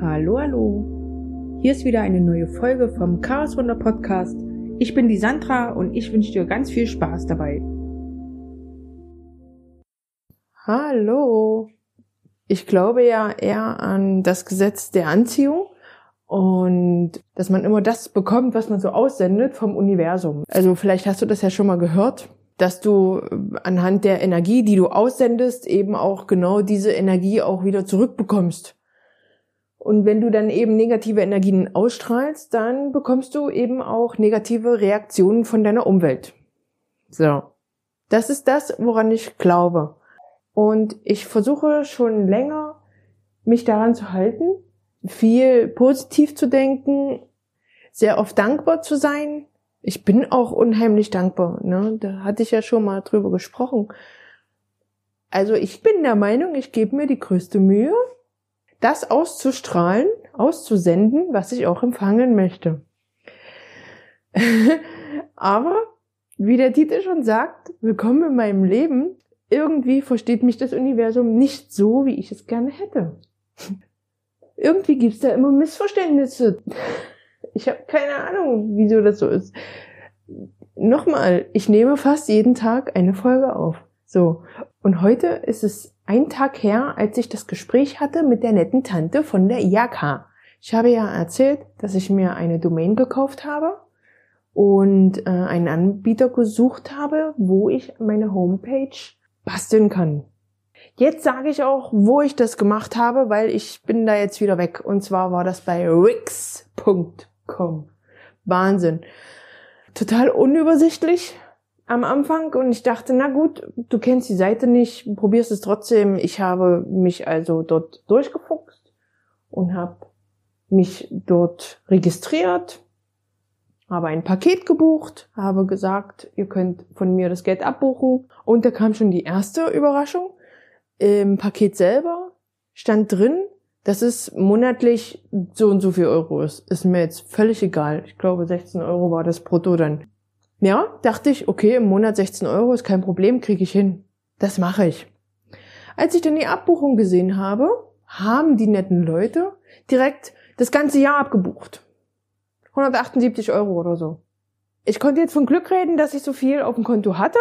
Hallo, hallo. Hier ist wieder eine neue Folge vom Chaos Wunder Podcast. Ich bin die Sandra und ich wünsche dir ganz viel Spaß dabei. Hallo. Ich glaube ja eher an das Gesetz der Anziehung und dass man immer das bekommt, was man so aussendet vom Universum. Also vielleicht hast du das ja schon mal gehört, dass du anhand der Energie, die du aussendest, eben auch genau diese Energie auch wieder zurückbekommst. Und wenn du dann eben negative Energien ausstrahlst, dann bekommst du eben auch negative Reaktionen von deiner Umwelt. So. Das ist das, woran ich glaube. Und ich versuche schon länger, mich daran zu halten, viel positiv zu denken, sehr oft dankbar zu sein. Ich bin auch unheimlich dankbar. Ne? Da hatte ich ja schon mal drüber gesprochen. Also ich bin der Meinung, ich gebe mir die größte Mühe, das auszustrahlen, auszusenden, was ich auch empfangen möchte. Aber, wie der Titel schon sagt, willkommen in meinem Leben. Irgendwie versteht mich das Universum nicht so, wie ich es gerne hätte. Irgendwie gibt's da immer Missverständnisse. Ich habe keine Ahnung, wieso das so ist. Nochmal, ich nehme fast jeden Tag eine Folge auf. So. Und heute ist es ein Tag her, als ich das Gespräch hatte mit der netten Tante von der IAK. Ich habe ja erzählt, dass ich mir eine Domain gekauft habe und äh, einen Anbieter gesucht habe, wo ich meine Homepage basteln kann. Jetzt sage ich auch, wo ich das gemacht habe, weil ich bin da jetzt wieder weg. Und zwar war das bei Wix.com. Wahnsinn. Total unübersichtlich am Anfang und ich dachte, na gut, du kennst die Seite nicht, probierst es trotzdem. Ich habe mich also dort durchgefuchst und habe mich dort registriert, habe ein Paket gebucht, habe gesagt, ihr könnt von mir das Geld abbuchen und da kam schon die erste Überraschung. Im Paket selber stand drin, dass es monatlich so und so viel Euro ist. Ist mir jetzt völlig egal. Ich glaube, 16 Euro war das brutto dann. Ja, dachte ich, okay, im Monat 16 Euro ist kein Problem, kriege ich hin. Das mache ich. Als ich dann die Abbuchung gesehen habe, haben die netten Leute direkt das ganze Jahr abgebucht. 178 Euro oder so. Ich konnte jetzt von Glück reden, dass ich so viel auf dem Konto hatte.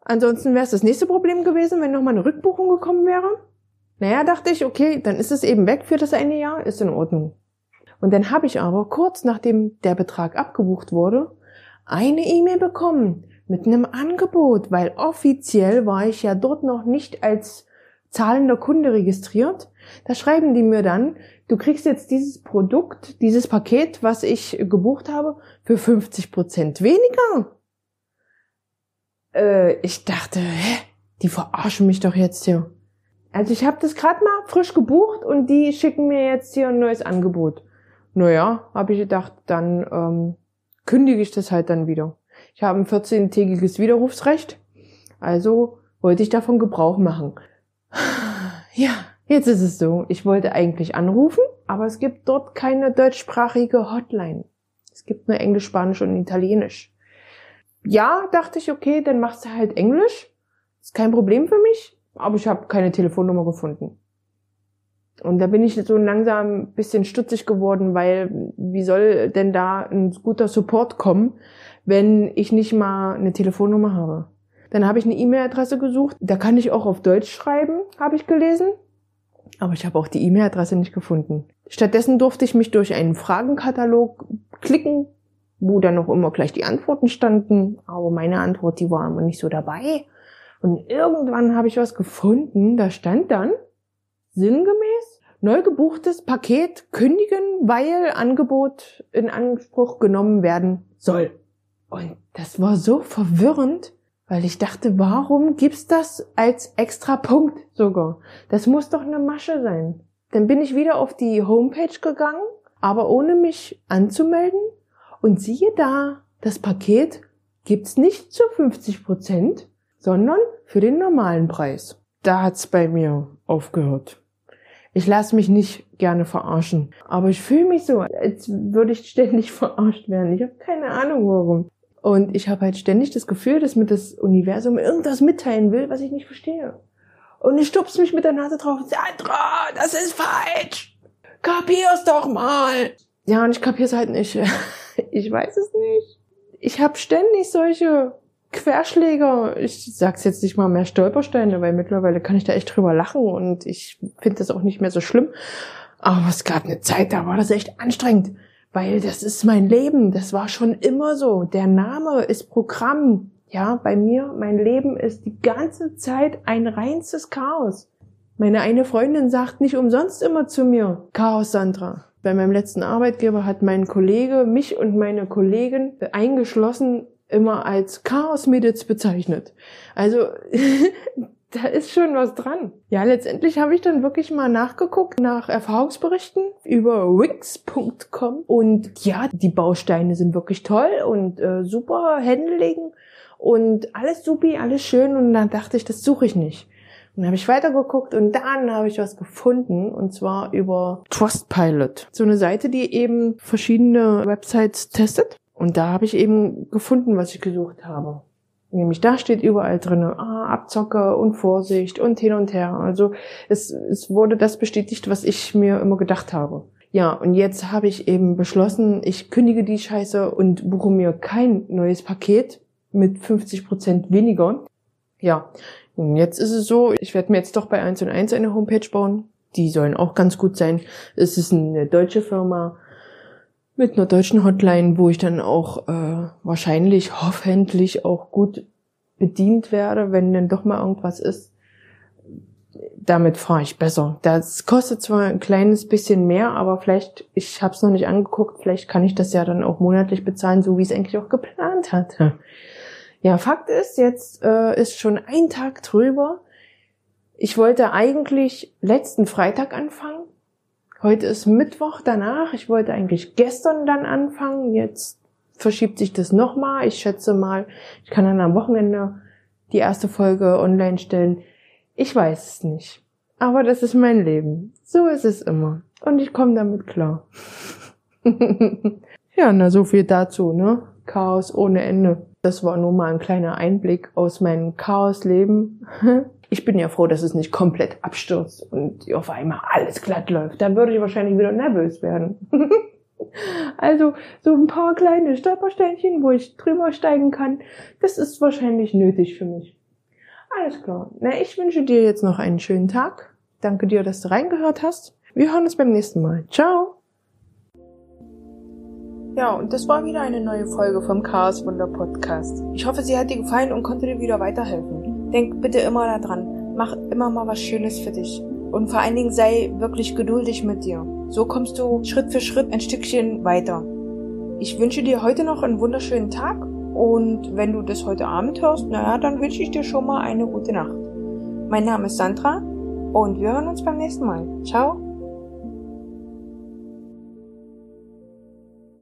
Ansonsten wäre es das nächste Problem gewesen, wenn nochmal eine Rückbuchung gekommen wäre. Naja, dachte ich, okay, dann ist es eben weg für das eine Jahr, ist in Ordnung. Und dann habe ich aber kurz nachdem der Betrag abgebucht wurde, eine E-Mail bekommen mit einem Angebot, weil offiziell war ich ja dort noch nicht als zahlender Kunde registriert. Da schreiben die mir dann, du kriegst jetzt dieses Produkt, dieses Paket, was ich gebucht habe, für 50 Prozent weniger. Äh, ich dachte, hä, die verarschen mich doch jetzt hier. Also ich habe das gerade mal frisch gebucht und die schicken mir jetzt hier ein neues Angebot. Naja, habe ich gedacht, dann ähm, kündige ich das halt dann wieder. Ich habe ein 14-tägiges Widerrufsrecht, also wollte ich davon Gebrauch machen. Ja, jetzt ist es so. Ich wollte eigentlich anrufen, aber es gibt dort keine deutschsprachige Hotline. Es gibt nur Englisch, Spanisch und Italienisch. Ja, dachte ich, okay, dann machst du halt Englisch. Ist kein Problem für mich, aber ich habe keine Telefonnummer gefunden. Und da bin ich so langsam ein bisschen stutzig geworden, weil wie soll denn da ein guter Support kommen, wenn ich nicht mal eine Telefonnummer habe? Dann habe ich eine E-Mail-Adresse gesucht. Da kann ich auch auf Deutsch schreiben, habe ich gelesen. Aber ich habe auch die E-Mail-Adresse nicht gefunden. Stattdessen durfte ich mich durch einen Fragenkatalog klicken, wo dann noch immer gleich die Antworten standen. Aber meine Antwort, die war immer nicht so dabei. Und irgendwann habe ich was gefunden. Da stand dann sinngemäß neu gebuchtes Paket kündigen, weil Angebot in Anspruch genommen werden soll. Und das war so verwirrend, weil ich dachte, warum gibt's das als extra Punkt sogar? Das muss doch eine Masche sein. Dann bin ich wieder auf die Homepage gegangen, aber ohne mich anzumelden. Und siehe da, das Paket gibt's nicht zu 50 Prozent, sondern für den normalen Preis. Da hat's bei mir aufgehört. Ich lasse mich nicht gerne verarschen. Aber ich fühle mich so, als würde ich ständig verarscht werden. Ich habe keine Ahnung warum. Und ich habe halt ständig das Gefühl, dass mir das Universum irgendwas mitteilen will, was ich nicht verstehe. Und ich stupst mich mit der Nase drauf. Sandra, das ist falsch. kapier's doch mal. Ja, und ich kapier's halt nicht. Ich weiß es nicht. Ich habe ständig solche Querschläger. Ich sag's jetzt nicht mal mehr Stolpersteine, weil mittlerweile kann ich da echt drüber lachen und ich finde das auch nicht mehr so schlimm. Aber es gab eine Zeit, da war das echt anstrengend, weil das ist mein Leben. Das war schon immer so. Der Name ist Programm. Ja, bei mir, mein Leben ist die ganze Zeit ein reinstes Chaos. Meine eine Freundin sagt nicht umsonst immer zu mir, Chaos Sandra. Bei meinem letzten Arbeitgeber hat mein Kollege mich und meine Kollegin eingeschlossen immer als Chaos-Mädels bezeichnet. Also da ist schon was dran. Ja, letztendlich habe ich dann wirklich mal nachgeguckt nach Erfahrungsberichten über wix.com und ja, die Bausteine sind wirklich toll und äh, super Handling und alles supi, alles schön und dann dachte ich, das suche ich nicht. Und dann habe ich weitergeguckt und dann habe ich was gefunden und zwar über Trustpilot. So eine Seite, die eben verschiedene Websites testet. Und da habe ich eben gefunden, was ich gesucht habe. Nämlich da steht überall drin, ah, Abzocke und Vorsicht und hin und her. Also es, es wurde das bestätigt, was ich mir immer gedacht habe. Ja, und jetzt habe ich eben beschlossen, ich kündige die Scheiße und buche mir kein neues Paket mit 50 Prozent weniger. Ja, und jetzt ist es so, ich werde mir jetzt doch bei 1 und 1 eine Homepage bauen. Die sollen auch ganz gut sein. Es ist eine deutsche Firma mit einer deutschen Hotline, wo ich dann auch äh, wahrscheinlich, hoffentlich auch gut bedient werde, wenn dann doch mal irgendwas ist. Damit fahre ich besser. Das kostet zwar ein kleines bisschen mehr, aber vielleicht, ich habe es noch nicht angeguckt, vielleicht kann ich das ja dann auch monatlich bezahlen, so wie es eigentlich auch geplant hatte. Ja, Fakt ist, jetzt äh, ist schon ein Tag drüber. Ich wollte eigentlich letzten Freitag anfangen, Heute ist Mittwoch danach. Ich wollte eigentlich gestern dann anfangen. Jetzt verschiebt sich das nochmal. Ich schätze mal, ich kann dann am Wochenende die erste Folge online stellen. Ich weiß es nicht. Aber das ist mein Leben. So ist es immer. Und ich komme damit klar. ja, na so viel dazu, ne? Chaos ohne Ende. Das war nur mal ein kleiner Einblick aus meinem Chaosleben. Ich bin ja froh, dass es nicht komplett abstürzt und auf einmal alles glatt läuft. Dann würde ich wahrscheinlich wieder nervös werden. also so ein paar kleine Stolpersteinchen, wo ich drüber steigen kann, das ist wahrscheinlich nötig für mich. Alles klar. Na, ich wünsche dir jetzt noch einen schönen Tag. Danke dir, dass du reingehört hast. Wir hören uns beim nächsten Mal. Ciao. Ja, und das war wieder eine neue Folge vom Chaos Wunder Podcast. Ich hoffe, sie hat dir gefallen und konnte dir wieder weiterhelfen. Denk bitte immer daran, mach immer mal was Schönes für dich. Und vor allen Dingen sei wirklich geduldig mit dir. So kommst du Schritt für Schritt ein Stückchen weiter. Ich wünsche dir heute noch einen wunderschönen Tag und wenn du das heute Abend hörst, naja, dann wünsche ich dir schon mal eine gute Nacht. Mein Name ist Sandra und wir hören uns beim nächsten Mal. Ciao.